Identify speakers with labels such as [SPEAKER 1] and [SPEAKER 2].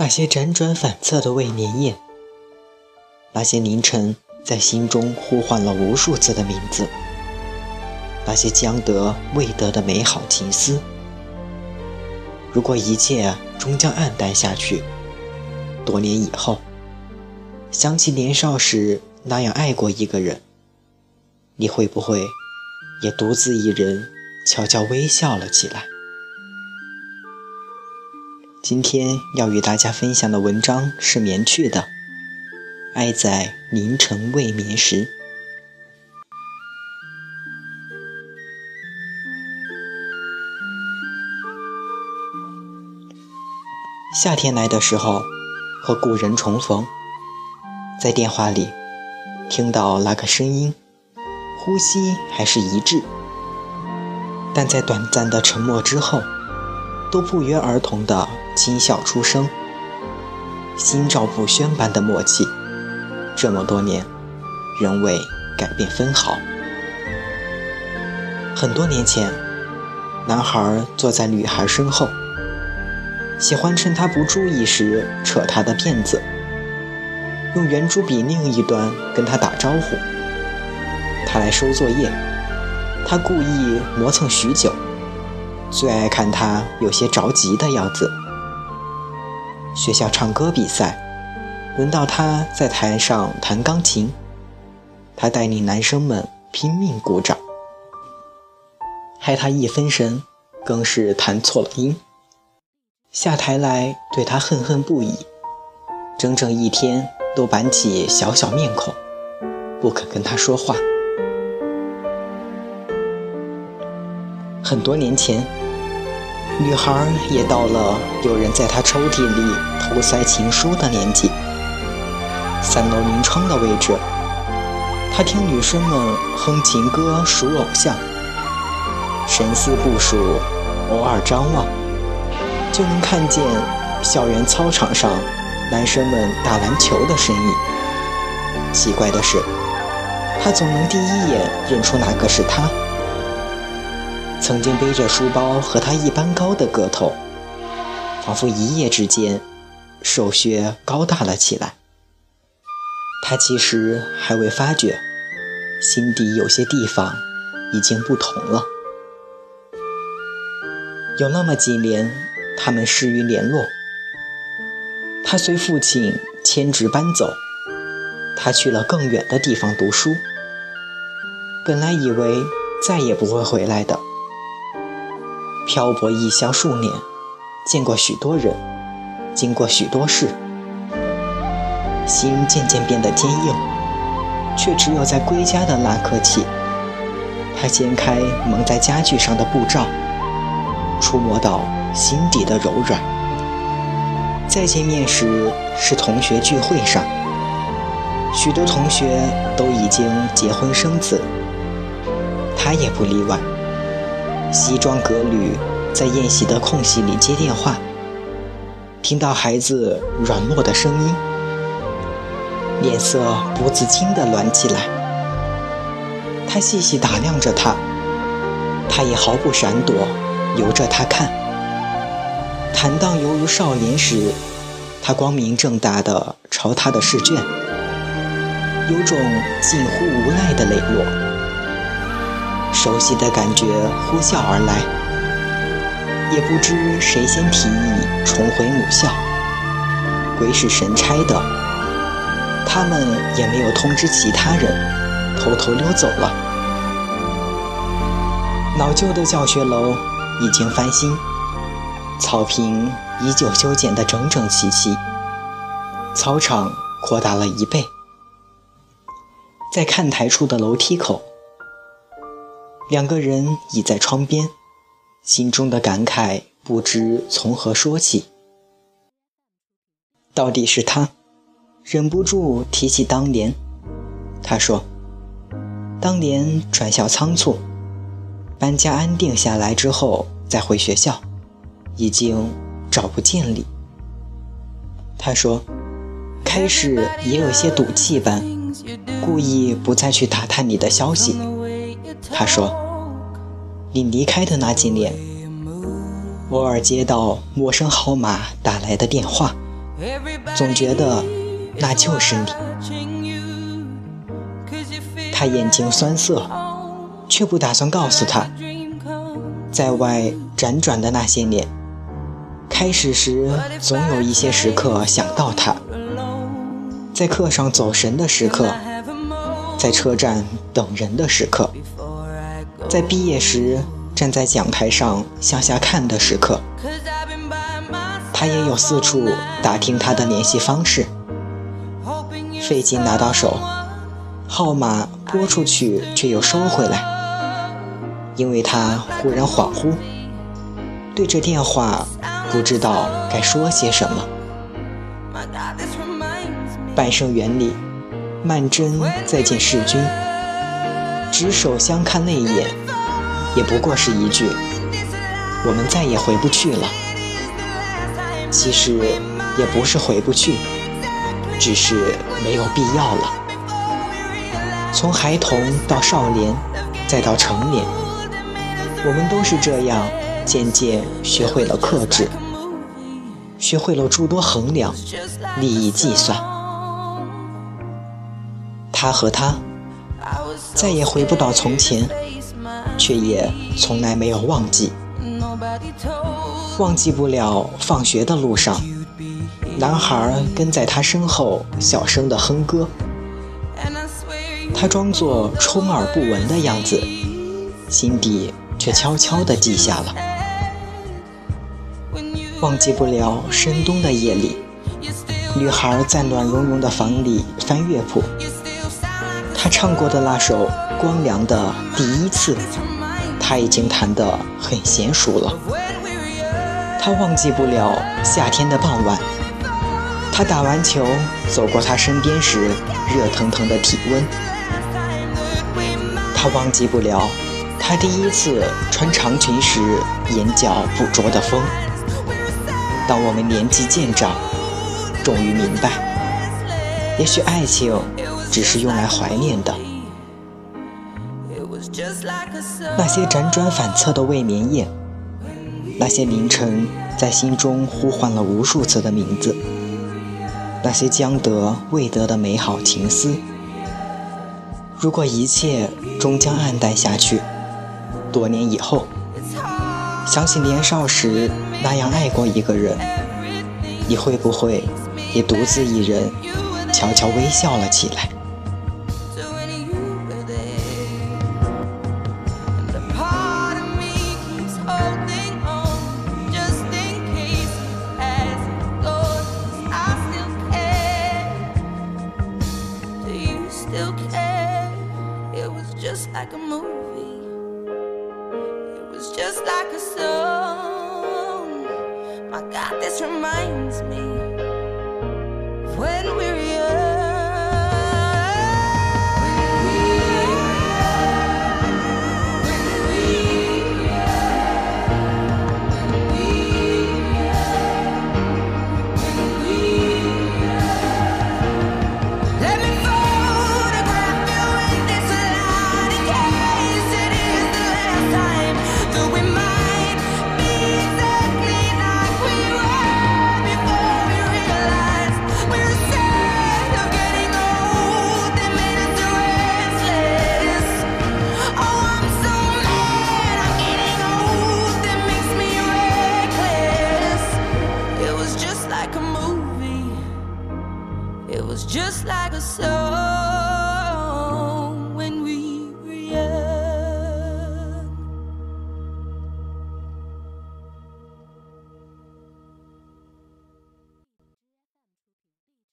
[SPEAKER 1] 那些辗转反侧的未眠夜，那些凌晨在心中呼唤了无数次的名字，那些将得未得的美好情思。如果一切终将黯淡下去，多年以后，想起年少时那样爱过一个人，你会不会也独自一人悄悄微笑了起来？今天要与大家分享的文章是棉去的《爱在凌晨未眠时》。夏天来的时候，和故人重逢，在电话里听到那个声音，呼吸还是一致，但在短暂的沉默之后，都不约而同的。轻笑出声，心照不宣般的默契，这么多年仍未改变分毫。很多年前，男孩坐在女孩身后，喜欢趁她不注意时扯她的辫子，用圆珠笔另一端跟她打招呼。他来收作业，他故意磨蹭许久，最爱看他有些着急的样子。学校唱歌比赛，轮到他在台上弹钢琴，他带领男生们拼命鼓掌，害他一分神，更是弹错了音。下台来对他恨恨不已，整整一天都板起小小面孔，不肯跟他说话。很多年前。女孩也到了有人在她抽屉里偷塞情书的年纪。三楼临窗的位置，她听女生们哼情歌、数偶像，神思不数，偶尔张望，就能看见校园操场上男生们打篮球的身影。奇怪的是，她总能第一眼认出哪个是他。曾经背着书包和他一般高的个头，仿佛一夜之间瘦削高大了起来。他其实还未发觉，心底有些地方已经不同了。有那么几年，他们失于联络。他随父亲迁职搬走，他去了更远的地方读书。本来以为再也不会回来的。漂泊异乡数年，见过许多人，经过许多事，心渐渐变得坚硬，却只有在归家的那刻起，他掀开蒙在家具上的布罩，触摸到心底的柔软。再见面时是同学聚会上，许多同学都已经结婚生子，他也不例外。西装革履，在宴席的空隙里接电话，听到孩子软糯的声音，脸色不自禁地暖起来。他细细打量着他，他也毫不闪躲，由着他看。坦荡犹如少年时，他光明正大地朝他的试卷，有种近乎无奈的磊落。熟悉的感觉呼啸而来，也不知谁先提议重回母校。鬼使神差的，他们也没有通知其他人，偷偷溜走了。老旧的教学楼已经翻新，草坪依旧修剪得整整齐齐，操场扩大了一倍。在看台处的楼梯口，两个人倚在窗边，心中的感慨不知从何说起。到底是他，忍不住提起当年。他说：“当年转校仓促，搬家安定下来之后再回学校，已经找不见你。”他说：“开始也有些赌气般，故意不再去打探你的消息。”他说：“你离开的那几年，偶尔接到陌生号码打来的电话，总觉得那就是你。”他眼睛酸涩，却不打算告诉他，在外辗转的那些年。开始时，总有一些时刻想到他，在课上走神的时刻，在车站等人的时刻，在毕业时站在讲台上向下看的时刻，他也有四处打听他的联系方式，费劲拿到手，号码拨出去却又收回来，因为他忽然恍惚，对着电话。不知道该说些什么。半生缘里，曼桢再见世君，执手相看泪眼，也不过是一句“我们再也回不去了”。其实也不是回不去，只是没有必要了。从孩童到少年，再到成年，我们都是这样。渐渐学会了克制，学会了诸多衡量、利益计算。他和他再也回不到从前，却也从来没有忘记。忘记不了放学的路上，男孩跟在他身后小声的哼歌，他装作充耳不闻的样子，心底却悄悄地记下了。忘记不了深冬的夜里，女孩在暖融融的房里翻乐谱。他唱过的那首《光良的第一次》，他已经弹得很娴熟了。他忘记不了夏天的傍晚，他打完球走过他身边时热腾腾的体温。他忘记不了他第一次穿长裙时眼角捕捉的风。当我们年纪渐长，终于明白，也许爱情只是用来怀念的。那些辗转反侧的未眠夜，那些凌晨在心中呼唤了无数次的名字，那些将得未得的美好情思，如果一切终将暗淡下去，多年以后。想起年少时那样爱过一个人，你会不会也独自一人悄悄微笑了起来 like a movie.
[SPEAKER 2] It was just like a song. My God, this reminds me just like a song